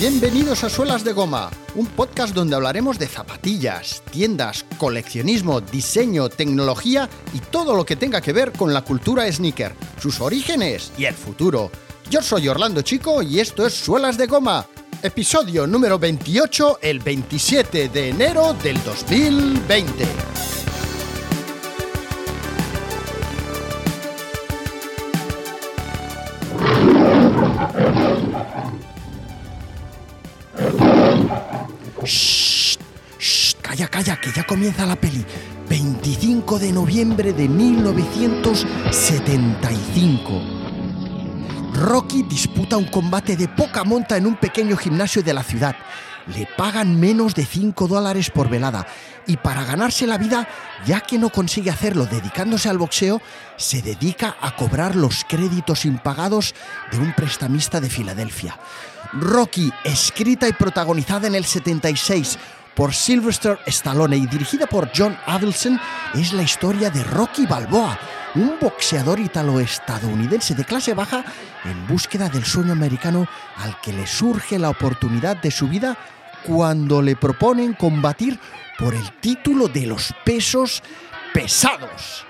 Bienvenidos a Suelas de Goma, un podcast donde hablaremos de zapatillas, tiendas, coleccionismo, diseño, tecnología y todo lo que tenga que ver con la cultura sneaker, sus orígenes y el futuro. Yo soy Orlando Chico y esto es Suelas de Goma, episodio número 28, el 27 de enero del 2020. Comienza la peli. 25 de noviembre de 1975. Rocky disputa un combate de poca monta en un pequeño gimnasio de la ciudad. Le pagan menos de 5 dólares por velada y para ganarse la vida, ya que no consigue hacerlo dedicándose al boxeo, se dedica a cobrar los créditos impagados de un prestamista de Filadelfia. Rocky, escrita y protagonizada en el 76 por Sylvester Stallone y dirigida por John Avildsen, es la historia de Rocky Balboa, un boxeador italo-estadounidense de clase baja en búsqueda del sueño americano al que le surge la oportunidad de su vida cuando le proponen combatir por el título de los pesos pesados.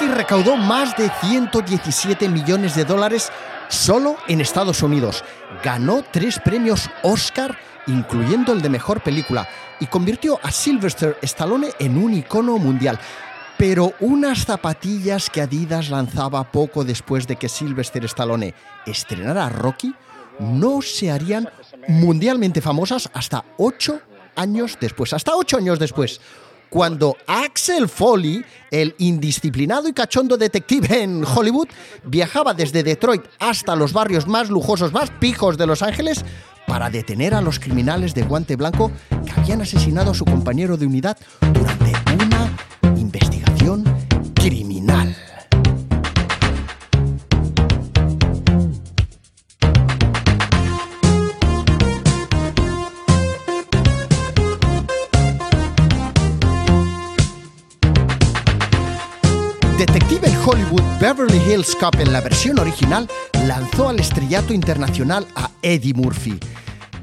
Rocky recaudó más de 117 millones de dólares solo en Estados Unidos. Ganó tres premios Oscar, incluyendo el de mejor película, y convirtió a Sylvester Stallone en un icono mundial. Pero unas zapatillas que Adidas lanzaba poco después de que Sylvester Stallone estrenara Rocky no se harían mundialmente famosas hasta ocho años después. Hasta ocho años después cuando Axel Foley, el indisciplinado y cachondo detective en Hollywood, viajaba desde Detroit hasta los barrios más lujosos, más pijos de Los Ángeles para detener a los criminales de guante blanco que habían asesinado a su compañero de unidad durante Beverly Hills Cop en la versión original lanzó al estrellato internacional a Eddie Murphy.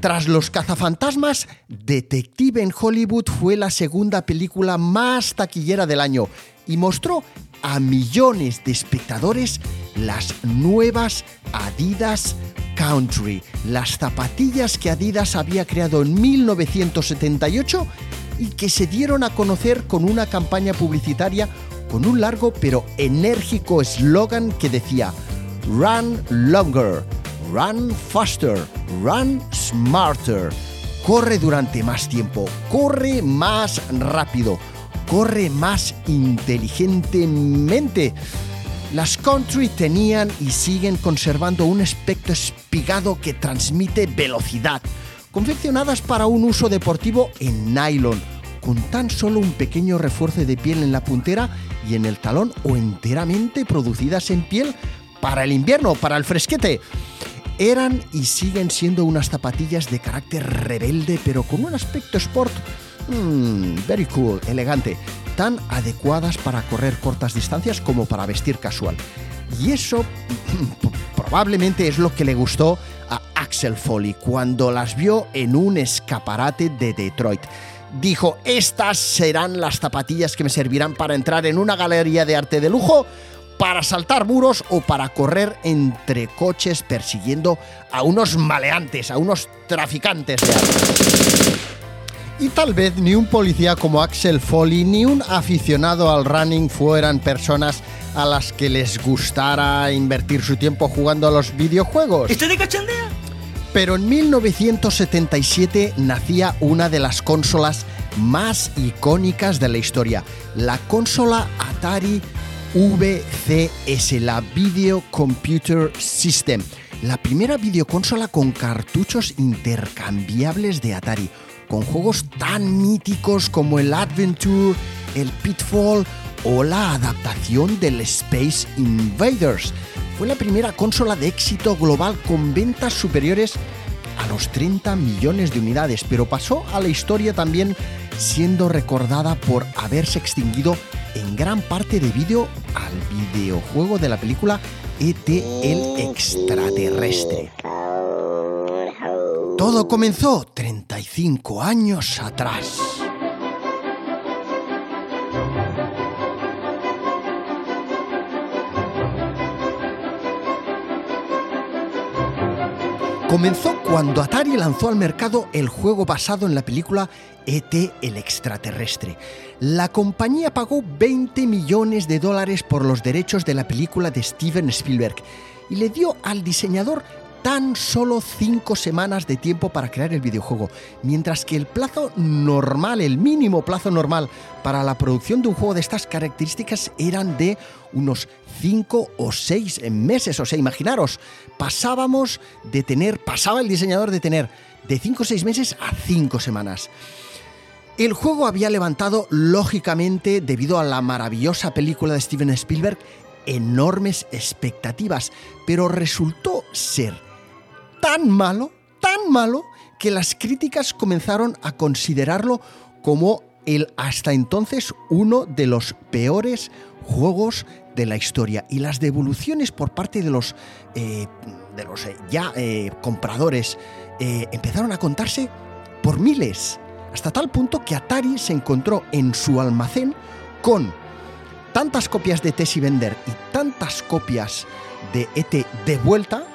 Tras Los cazafantasmas, Detective en Hollywood fue la segunda película más taquillera del año y mostró a millones de espectadores las nuevas Adidas Country, las zapatillas que Adidas había creado en 1978 y que se dieron a conocer con una campaña publicitaria con un largo pero enérgico eslogan que decía Run longer, run faster, run smarter. Corre durante más tiempo, corre más rápido, corre más inteligentemente. Las country tenían y siguen conservando un aspecto espigado que transmite velocidad, confeccionadas para un uso deportivo en nylon, con tan solo un pequeño refuerzo de piel en la puntera y en el talón o enteramente producidas en piel para el invierno, para el fresquete. Eran y siguen siendo unas zapatillas de carácter rebelde, pero con un aspecto sport mmm, very cool, elegante, tan adecuadas para correr cortas distancias como para vestir casual. Y eso probablemente es lo que le gustó a Axel Foley cuando las vio en un escaparate de Detroit dijo, estas serán las zapatillas que me servirán para entrar en una galería de arte de lujo, para saltar muros o para correr entre coches persiguiendo a unos maleantes, a unos traficantes de arte. Y tal vez ni un policía como Axel Foley ni un aficionado al running fueran personas a las que les gustara invertir su tiempo jugando a los videojuegos. ¿Estoy de cachondea? Pero en 1977 nacía una de las consolas más icónicas de la historia, la consola Atari VCS, la Video Computer System, la primera videoconsola con cartuchos intercambiables de Atari, con juegos tan míticos como el Adventure, el Pitfall o la adaptación del Space Invaders. Fue la primera consola de éxito global con ventas superiores a los 30 millones de unidades, pero pasó a la historia también siendo recordada por haberse extinguido en gran parte debido al videojuego de la película ET el extraterrestre. Todo comenzó 35 años atrás. Comenzó cuando Atari lanzó al mercado el juego basado en la película ET el extraterrestre. La compañía pagó 20 millones de dólares por los derechos de la película de Steven Spielberg y le dio al diseñador tan solo cinco semanas de tiempo para crear el videojuego, mientras que el plazo normal, el mínimo plazo normal para la producción de un juego de estas características eran de unos cinco o seis meses. O sea, imaginaros, pasábamos de tener, pasaba el diseñador de tener de cinco o seis meses a cinco semanas. El juego había levantado, lógicamente, debido a la maravillosa película de Steven Spielberg, enormes expectativas, pero resultó ser tan malo, tan malo, que las críticas comenzaron a considerarlo como el hasta entonces uno de los peores juegos de la historia. Y las devoluciones por parte de los, eh, de los eh, ya eh, compradores empezaron a contarse por miles, hasta tal punto que Atari se encontró en su almacén con tantas copias de Tessie Vender y tantas copias de ET de vuelta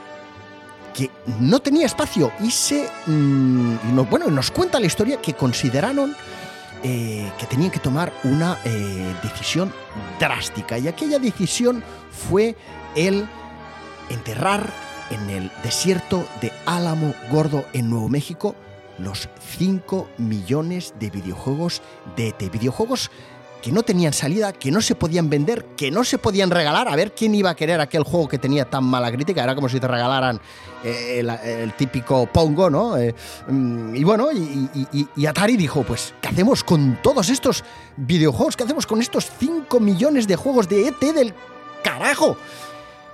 que no tenía espacio y se mm, bueno nos cuenta la historia que consideraron eh, que tenían que tomar una eh, decisión drástica. Y aquella decisión fue el enterrar en el desierto de Álamo Gordo en Nuevo México los 5 millones de videojuegos de ET, videojuegos que no tenían salida, que no se podían vender, que no se podían regalar. A ver quién iba a querer aquel juego que tenía tan mala crítica. Era como si te regalaran eh, el, típico Pongo, ¿no? Eh, mm, y bueno, y, Atari dijo, pues, ¿qué hacemos con todos estos videojuegos? ¿Qué hacemos con estos 5 millones de juegos de ET del carajo?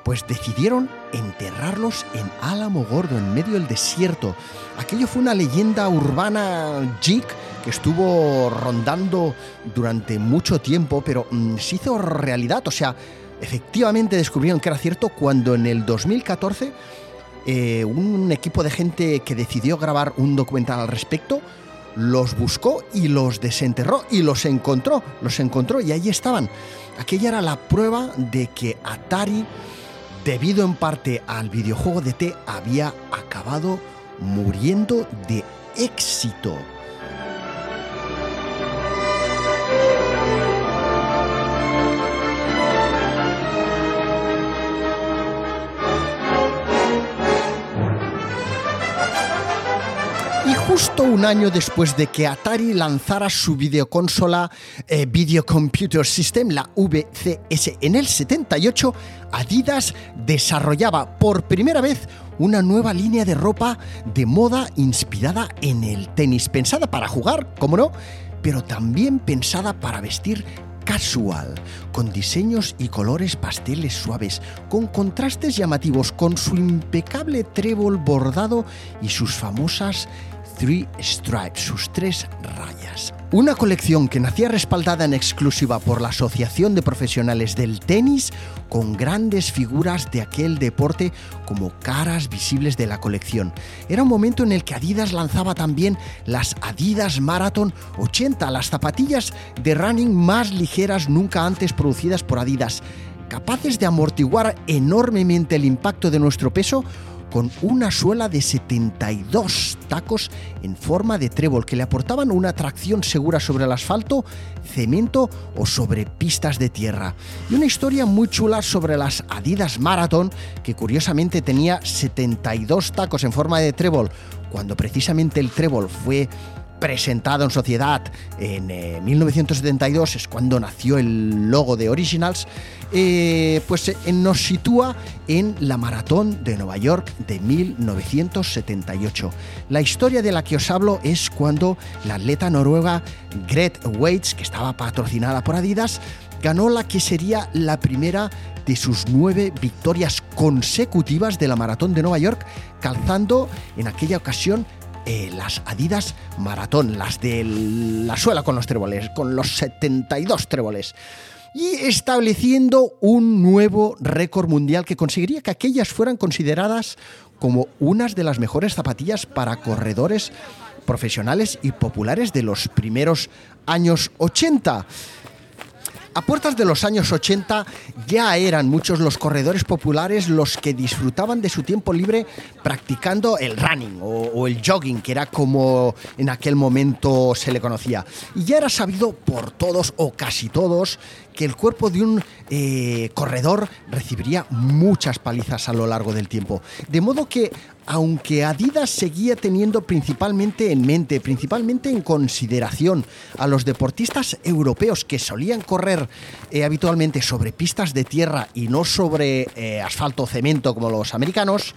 Pues decidieron enterrarlos en Álamo Gordo, en medio del desierto. Aquello fue una leyenda urbana geek que estuvo rondando durante mucho tiempo, pero mm, se hizo realidad. O sea, efectivamente descubrieron que era cierto cuando en el 2014 eh, un equipo de gente que decidió grabar un documental al respecto los buscó y los desenterró y los encontró, los encontró y ahí estaban. Aquella era la prueba de que Atari, debido en parte al videojuego de T, había acabado muriendo de éxito. Justo un año después de que Atari lanzara su videoconsola eh, Video Computer System, la VCS, en el 78, Adidas desarrollaba por primera vez una nueva línea de ropa de moda inspirada en el tenis, pensada para jugar, como no, pero también pensada para vestir casual, con diseños y colores pasteles suaves, con contrastes llamativos, con su impecable trébol bordado y sus famosas Three Stripes, sus tres rayas. Una colección que nacía respaldada en exclusiva por la Asociación de Profesionales del Tenis, con grandes figuras de aquel deporte como caras visibles de la colección. Era un momento en el que Adidas lanzaba también las Adidas Marathon 80, las zapatillas de running más ligeras nunca antes producidas por Adidas, capaces de amortiguar enormemente el impacto de nuestro peso con una suela de 72 tacos en forma de trébol que le aportaban una tracción segura sobre el asfalto, cemento o sobre pistas de tierra. Y una historia muy chula sobre las Adidas Marathon, que curiosamente tenía 72 tacos en forma de trébol, cuando precisamente el trébol fue presentado en sociedad en 1972, eh, es cuando nació el logo de Originals, eh, pues eh, nos sitúa en la maratón de Nueva York de 1978. La historia de la que os hablo es cuando la atleta noruega Gret Waits, que estaba patrocinada por Adidas, ganó la que sería la primera de sus nueve victorias consecutivas de la Maratón de Nueva York, calzando en aquella ocasión eh, las Adidas Maratón, las de la suela con los tréboles, con los 72 tréboles y estableciendo un nuevo récord mundial que conseguiría que aquellas fueran consideradas como unas de las mejores zapatillas para corredores profesionales y populares de los primeros años 80. A puertas de los años 80 ya eran muchos los corredores populares los que disfrutaban de su tiempo libre practicando el running o, el jogging, que era como en aquel momento se le conocía. Y ya era sabido por todos o casi todos que el cuerpo de un eh, corredor recibiría muchas palizas a lo largo del tiempo. De modo que, aunque Adidas seguía teniendo principalmente en mente, principalmente en consideración a los deportistas europeos que solían correr eh, habitualmente sobre pistas de tierra y no sobre eh, asfalto o cemento como los americanos,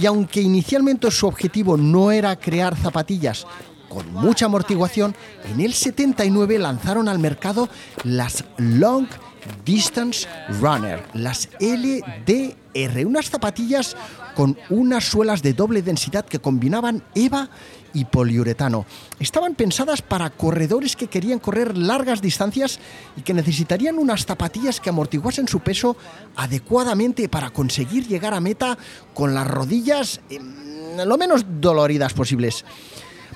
y aunque inicialmente su objetivo no era crear zapatillas con mucha amortiguación, en el 79 lanzaron al mercado las Long Distance Runner, las LDR, unas zapatillas con unas suelas de doble densidad que combinaban EVA y poliuretano. Estaban pensadas para corredores que querían correr largas distancias y que necesitarían unas zapatillas que amortiguasen su peso adecuadamente para conseguir llegar a meta con las rodillas em, lo menos doloridas posibles.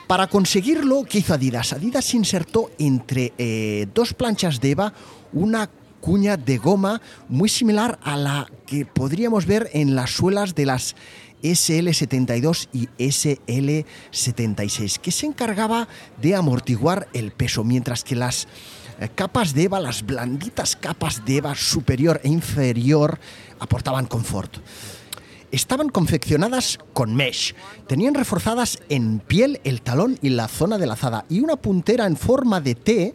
Para conseguirlo, ¿qué hizo Adidas? Adidas insertó entre eh, dos planchas de EVA una cuña de goma muy similar a la que podríamos ver en las suelas de las SL72 y SL76, que se encargaba de amortiguar el peso, mientras que las eh, capas de EVA, las blanditas capas de EVA superior e inferior, aportaban confort estaban confeccionadas con mesh. Tenían reforzadas en piel el talón y la zona de la azada y una puntera en forma de T.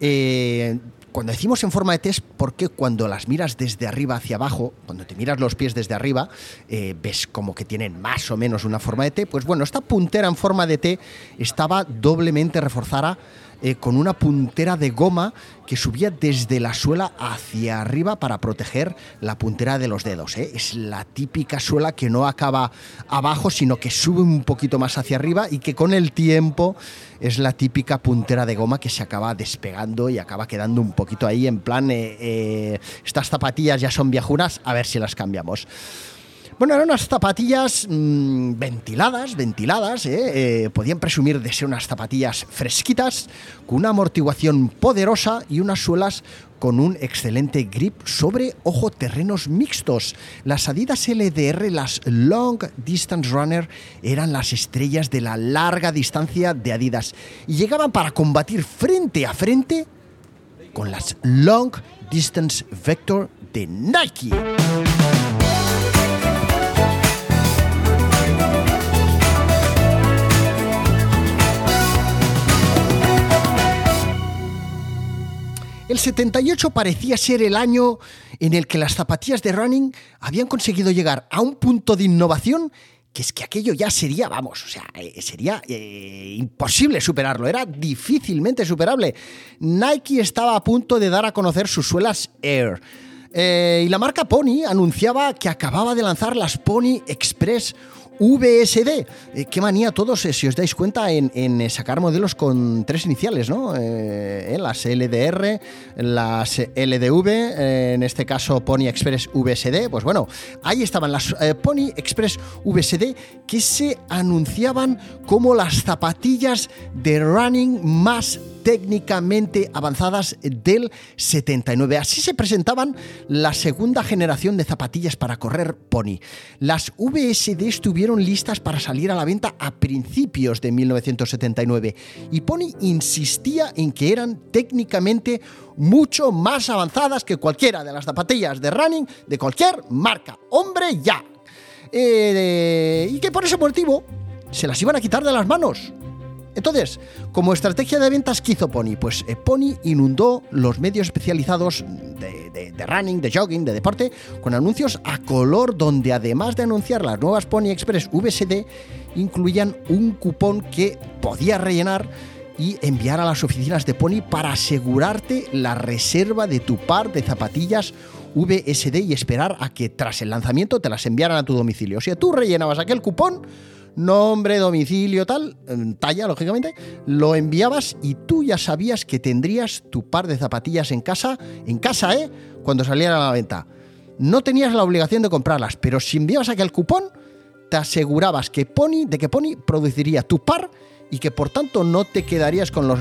Eh, cuando decimos en forma de T es porque cuando las miras desde arriba hacia abajo, cuando te miras los pies desde arriba, eh, ves como que tienen más o menos una forma de T. Pues bueno, esta puntera en forma de T estaba doblemente reforzada eh, con una puntera de goma que subía desde la suela hacia arriba para proteger la puntera de los dedos. ¿eh? Es la típica suela que no acaba abajo, sino que sube un poquito más hacia arriba y que con el tiempo es la típica puntera de goma que se acaba despegando y acaba quedando un poquito ahí en plan, eh, estas zapatillas ya son viejunas, a ver si las cambiamos. Bueno, eran unas zapatillas mm, ventiladas, ventiladas, ¿eh? ¿eh? podían presumir de ser unas zapatillas fresquitas, con una amortiguación poderosa y unas suelas con un excelente grip sobre, ojo, terrenos mixtos. Las Adidas LDR, las Long Distance Runner, eran las estrellas de la larga distancia de Adidas y llegaban para combatir frente a frente con las Long Distance Vector de Nike. El 78 parecía ser el año en el que las zapatillas de running habían conseguido llegar a un punto de innovación que es que aquello ya sería, vamos, o sea, eh, sería eh, imposible superarlo, era difícilmente superable. Nike estaba a punto de dar a conocer sus suelas Air. Eh, y la marca Pony anunciaba que acababa de lanzar las Pony Express VSD. Eh, qué manía todos, eh, si os dais cuenta, en, sacar modelos con tres iniciales, ¿no? Eh, las LDR, las LDV, en este caso Pony Express VSD. Pues bueno, ahí estaban las Pony Express VSD que se anunciaban como las zapatillas de running más técnicamente avanzadas del 79. Así se presentaban la segunda generación de zapatillas para correr Pony. Las VSD estuvieron listas para salir a la venta a principios de 1979 y Pony insistía en que eran técnicamente mucho más avanzadas que cualquiera de las zapatillas de running de cualquier marca. ¡Hombre, ya! Eh, y que por ese motivo se las iban a quitar de las manos. Entonces, como estrategia de ventas, ¿qué hizo Pony? Pues eh, Pony inundó los medios especializados de, running, de jogging, de deporte, con anuncios a color donde además de anunciar las nuevas Pony Express VSD, incluían un cupón que podía rellenar y enviar a las oficinas de Pony para asegurarte la reserva de tu par de zapatillas VSD y esperar a que tras el lanzamiento te las enviaran a tu domicilio. O sea, tú rellenabas aquel cupón, nombre, domicilio, tal, talla, lógicamente, lo enviabas y tú ya sabías que tendrías tu par de zapatillas en casa, en casa, ¿eh? Cuando salieran a la venta. No tenías la obligación de comprarlas, pero si enviabas aquel cupón, te asegurabas que Pony, de que Pony produciría tu par y que por tanto no te quedarías con los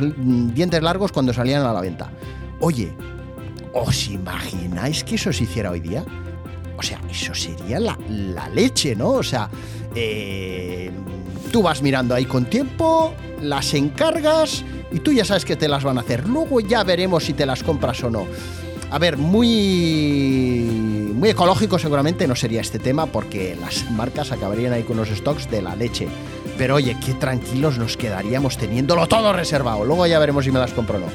dientes largos cuando salían a la venta. Oye, ¿os imagináis que eso se hiciera hoy día? O sea, eso sería la, leche, ¿no? O sea, eh, tú vas mirando ahí con tiempo, las encargas y tú ya sabes que te las van a hacer. Luego ya veremos si te las compras o no. A ver, muy, muy ecológico seguramente no sería este tema porque las marcas acabarían ahí con los stocks de la leche. Pero oye, qué tranquilos nos quedaríamos teniéndolo todo reservado. Luego ya veremos si me las compro o no.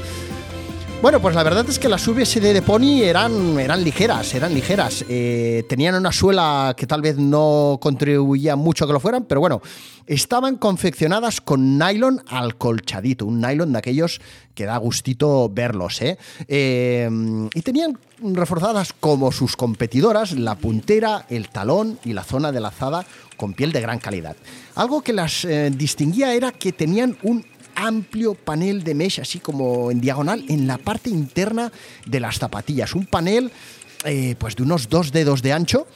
Bueno, pues la verdad es que las VSD de Pony eran, eran ligeras, eran ligeras. Eh, tenían una suela que tal vez no contribuía mucho a que lo fueran, pero bueno, estaban confeccionadas con nylon alcolchadito, un nylon de aquellos que da gustito verlos, ¿eh? eh y tenían reforzadas como sus competidoras la puntera, el talón y la zona de lazada con piel de gran calidad. Algo que las eh, distinguía era que tenían un amplio panel de mesh, así como en diagonal, en la parte interna de las zapatillas. Un panel eh, pues de unos dos dedos de ancho.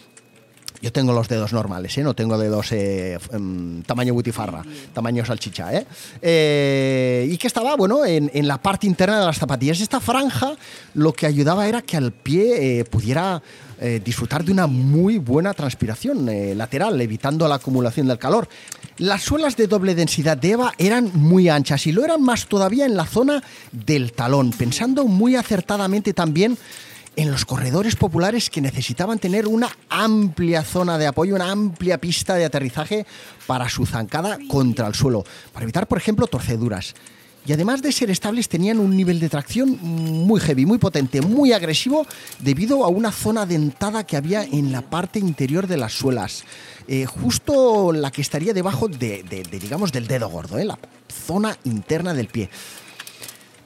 Yo tengo los dedos normales, ¿eh? no tengo dedos eh, em, tamaño butifarra, tamaño salchicha. y que estaba, bueno, en, en, la parte interna de las zapatillas. Esta franja lo que ayudaba era que al pie pudiera eh, disfrutar de una muy buena transpiración eh, lateral, evitando la acumulación del calor. Las suelas de doble densidad de EVA eran muy anchas y lo eran más todavía en la zona del talón, pensando muy acertadamente también en los corredores populares que necesitaban tener una amplia zona de apoyo, una amplia pista de aterrizaje para su zancada contra el suelo, para evitar, por ejemplo, torceduras y además de ser estables tenían un nivel de tracción muy heavy, muy potente, muy agresivo debido a una zona dentada que había en la parte interior de las suelas, eh, justo la que estaría debajo de, digamos, del dedo gordo, eh, la zona interna del pie.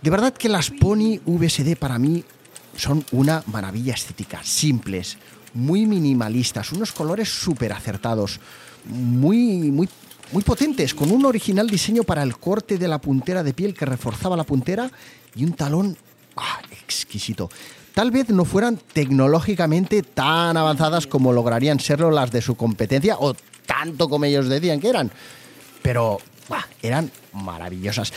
De verdad que las Pony VSD para mí son una maravilla estética, simples, muy minimalistas, unos colores súper acertados, muy, muy muy potentes, con un original diseño para el corte de la puntera de piel que reforzaba la puntera y un talón ah, exquisito. Tal vez no fueran tecnológicamente tan avanzadas como lograrían serlo las de su competencia o tanto como ellos decían que eran, pero eran maravillosas.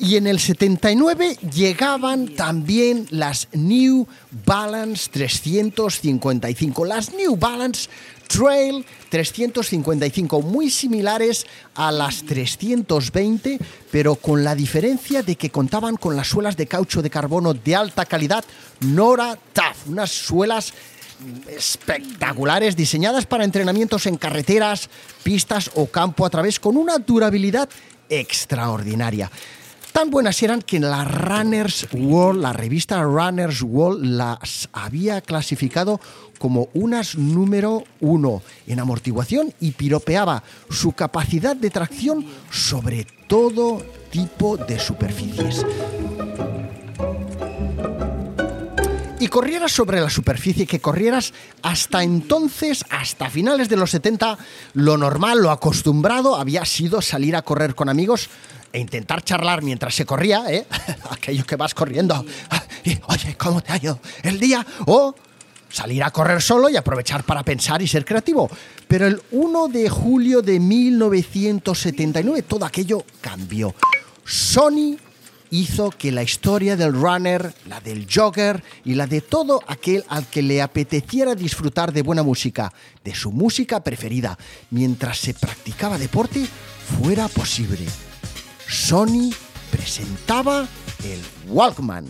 Y en el 79 llegaban también las New Balance 355. Las New Balance Trail 355, muy similares a las 320, pero con la diferencia de que contaban con las suelas de caucho de carbono de alta calidad Nora Tough, unas suelas espectaculares diseñadas para entrenamientos en carreteras, pistas o campo a través con una durabilidad extraordinaria. Tan buenas eran que la Runners World, la revista Runners World, las había clasificado como unas número uno en amortiguación y piropeaba su capacidad de tracción sobre todo tipo de superficies. y corrieras sobre la superficie, que corrieras hasta entonces, hasta finales de los 70, lo normal, lo acostumbrado había sido salir a correr con amigos e intentar charlar mientras se corría, ¿eh? aquello que vas corriendo, oye, ¿cómo te ha ido el día? O salir a correr solo y aprovechar para pensar y ser creativo. Pero el 1 de julio de 1979 todo aquello cambió. Sony hizo que la historia del runner, la del jogger y la de todo aquel al que le apeteciera disfrutar de buena música, de su música preferida, mientras se practicaba deporte, fuera posible. Sony presentaba el Walkman.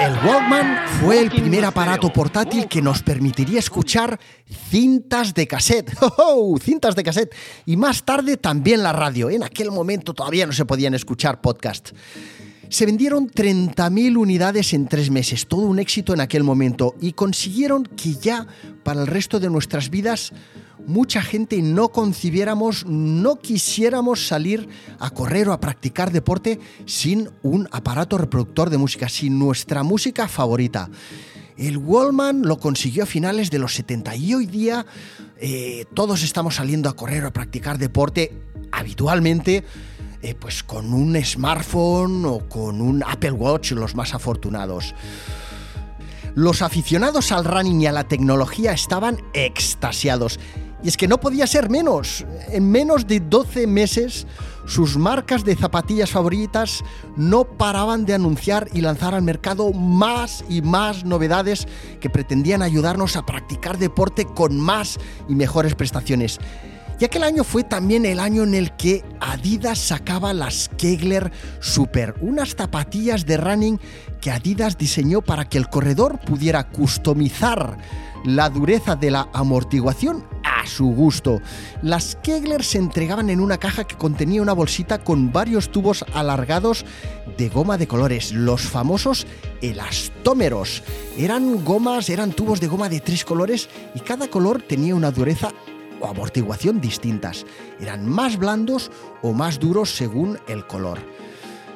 El Walkman Fue el primer aparato portátil que nos permitiría escuchar cintas de cassette. ¡Oh, cintas de cassette. Y más tarde también la radio. En aquel momento todavía no se podían escuchar podcasts. Se vendieron 30.000 unidades en tres meses, todo un éxito en aquel momento, y consiguieron que ya para el resto de nuestras vidas mucha gente no concibiéramos, no quisiéramos salir a correr o a practicar deporte sin un aparato reproductor de música, sin nuestra música favorita. El Wallman lo consiguió a finales de los 70 y hoy día eh, todos estamos saliendo a correr o a practicar deporte habitualmente eh, pues con un smartphone o con un Apple Watch, los más afortunados. Los aficionados al running y a la tecnología estaban extasiados. Y es que no podía ser menos. En menos de 12 meses, sus marcas de zapatillas favoritas no paraban de anunciar y lanzar al mercado más y más novedades que pretendían ayudarnos a practicar deporte con más y mejores prestaciones. Y aquel año fue también el año en el que Adidas sacaba las Kegler Super, unas zapatillas de running que Adidas diseñó para que el corredor pudiera customizar la dureza de la amortiguación a su gusto. Las Kegler se entregaban en una caja que contenía una bolsita con varios tubos alargados de goma de colores, los famosos elastómeros. Eran gomas, eran tubos de goma de tres colores y cada color tenía una dureza o amortiguación distintas. Eran más blandos o más duros según el color.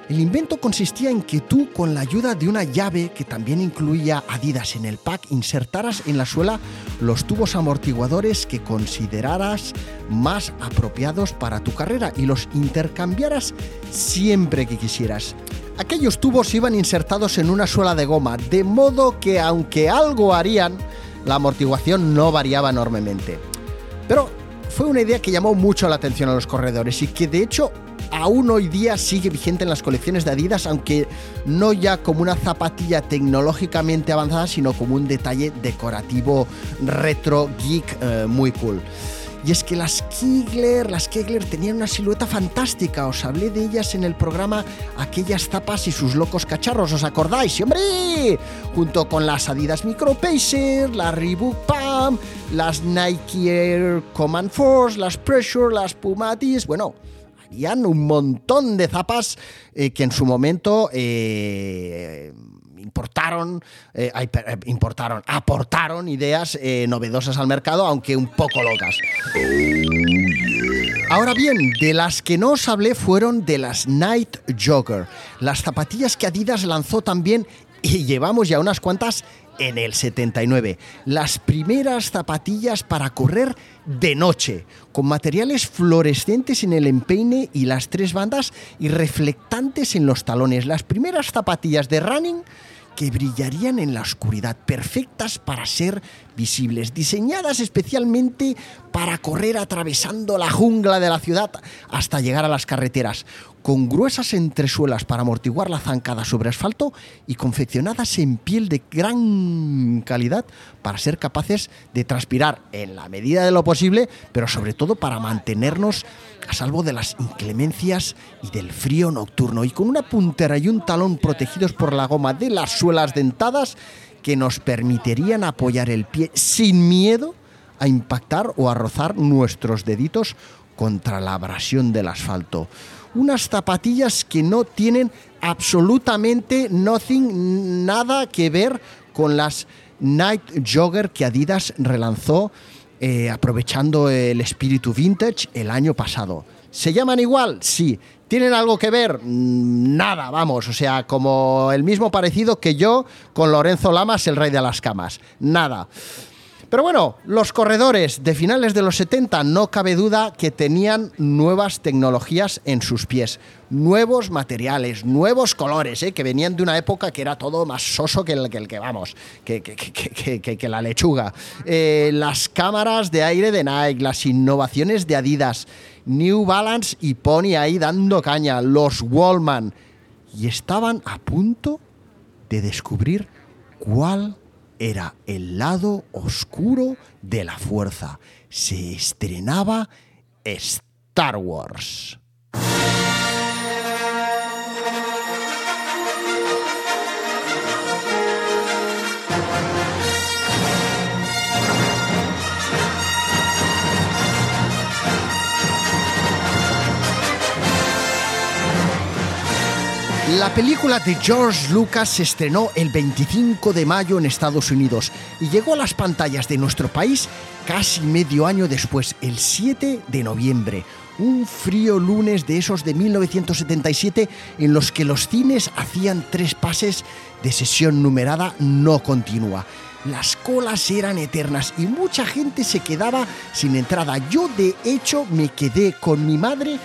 El invento consistía en que tú, con la ayuda de una llave que también incluía Adidas en el pack, insertaras en la suela los tubos amortiguadores que consideraras más apropiados para tu carrera y los intercambiaras siempre que quisieras. Aquellos tubos iban insertados en una suela de goma, de modo que aunque algo harían, la amortiguación no variaba enormemente. Pero fue una idea que llamó mucho la atención a los corredores y que de hecho aún hoy día sigue vigente en las colecciones de Adidas, aunque no ya como una zapatilla tecnológicamente avanzada, sino como un detalle decorativo retro geek eh, muy cool. Y es que las Kegler, las Kegler tenían una silueta fantástica. Os hablé de ellas en el programa Aquellas zapas y sus locos cacharros. ¿Os acordáis? ¡Sí, hombre! Junto con las Adidas Micro Pacer, las Reebok Pam, las Nike Air Command Force, las Pressure, las Pumatis. Bueno, habían un montón de zapas eh, que en su momento eh, importaron, eh, importaron, aportaron ideas novedosas al mercado, aunque un poco locas. Ahora bien, de las que no os hablé fueron de las Night Jogger, las zapatillas que Adidas lanzó también y llevamos ya unas cuantas en el 79. Las primeras zapatillas para correr de noche, con materiales fluorescentes en el empeine y las tres bandas y reflectantes en los talones. Las primeras zapatillas de running que brillarían en la oscuridad, perfectas para ser visibles, diseñadas especialmente para correr atravesando la jungla de la ciudad hasta llegar a las carreteras, con gruesas entresuelas para amortiguar la zancada sobre asfalto y confeccionadas en piel de gran calidad para ser capaces de transpirar en la medida de lo posible, pero sobre todo para mantenernos a salvo de las inclemencias y del frío nocturno, y con una puntera y un talón protegidos por la goma de las suelas dentadas que nos permitirían apoyar el pie sin miedo a impactar o a rozar nuestros deditos contra la abrasión del asfalto unas zapatillas que no tienen absolutamente nothing, nada que ver con las Night Jogger que Adidas relanzó eh, aprovechando el espíritu vintage el año pasado. ¿Se llaman igual? Sí. ¿Tienen algo que ver? Mm, nada, vamos, o sea, como el mismo parecido que yo con Lorenzo Lamas, el rey de las camas. Nada. Pero bueno, los corredores de finales de los 70 no cabe duda que tenían nuevas tecnologías en sus pies, nuevos materiales, nuevos colores, ¿eh? que venían de una época que era todo más soso que el que, vamos, que, que, la lechuga. Eh, las cámaras de aire de Nike, las innovaciones de Adidas, New Balance y Pony ahí dando caña, los Wallman. Y estaban a punto de descubrir cuál era el lado oscuro de la fuerza. Se estrenaba Star Wars. Película de George Lucas se estrenó el 25 de mayo en Estados Unidos y llegó a las pantallas de nuestro país casi medio año después, el 7 de noviembre. Un frío lunes de esos de 1977 en los que los cines hacían tres pases de sesión numerada no continua. Las colas eran eternas y mucha gente se quedaba sin entrada. Yo de hecho me quedé con mi madre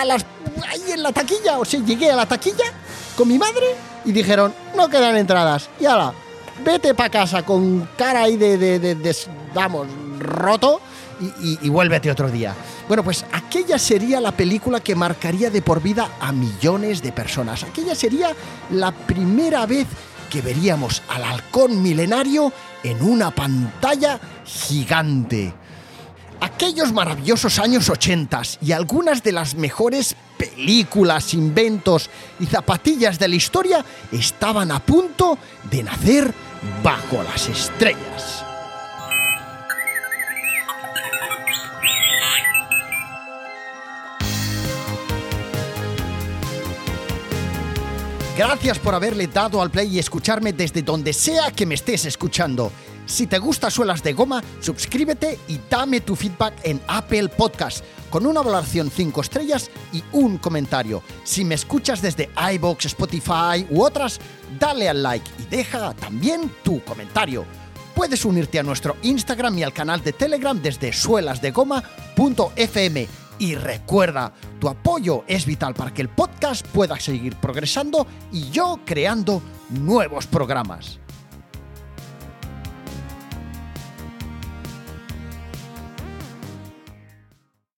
a las ahí en la taquilla, o sea, llegué a la taquilla con mi madre y dijeron, no quedan entradas. Y ahora, vete para casa con cara ahí de, de, vamos, roto y, y, vuélvete otro día. Bueno, pues aquella sería la película que marcaría de por vida a millones de personas. Aquella sería la primera vez que veríamos al halcón milenario en una pantalla gigante aquellos maravillosos años 80 y algunas de las mejores películas, inventos y zapatillas de la historia estaban a punto de nacer bajo las estrellas. Gracias por haberle dado al play y escucharme desde donde sea que me estés escuchando. Si te gusta Suelas de Goma, suscríbete y dame tu feedback en Apple Podcast con una valoración 5 estrellas y un comentario. Si me escuchas desde iBox, Spotify u otras, dale al like y deja también tu comentario. Puedes unirte a nuestro Instagram y al canal de Telegram desde suelasdegoma.fm. Y recuerda, tu apoyo es vital para que el podcast pueda seguir progresando y yo creando nuevos programas.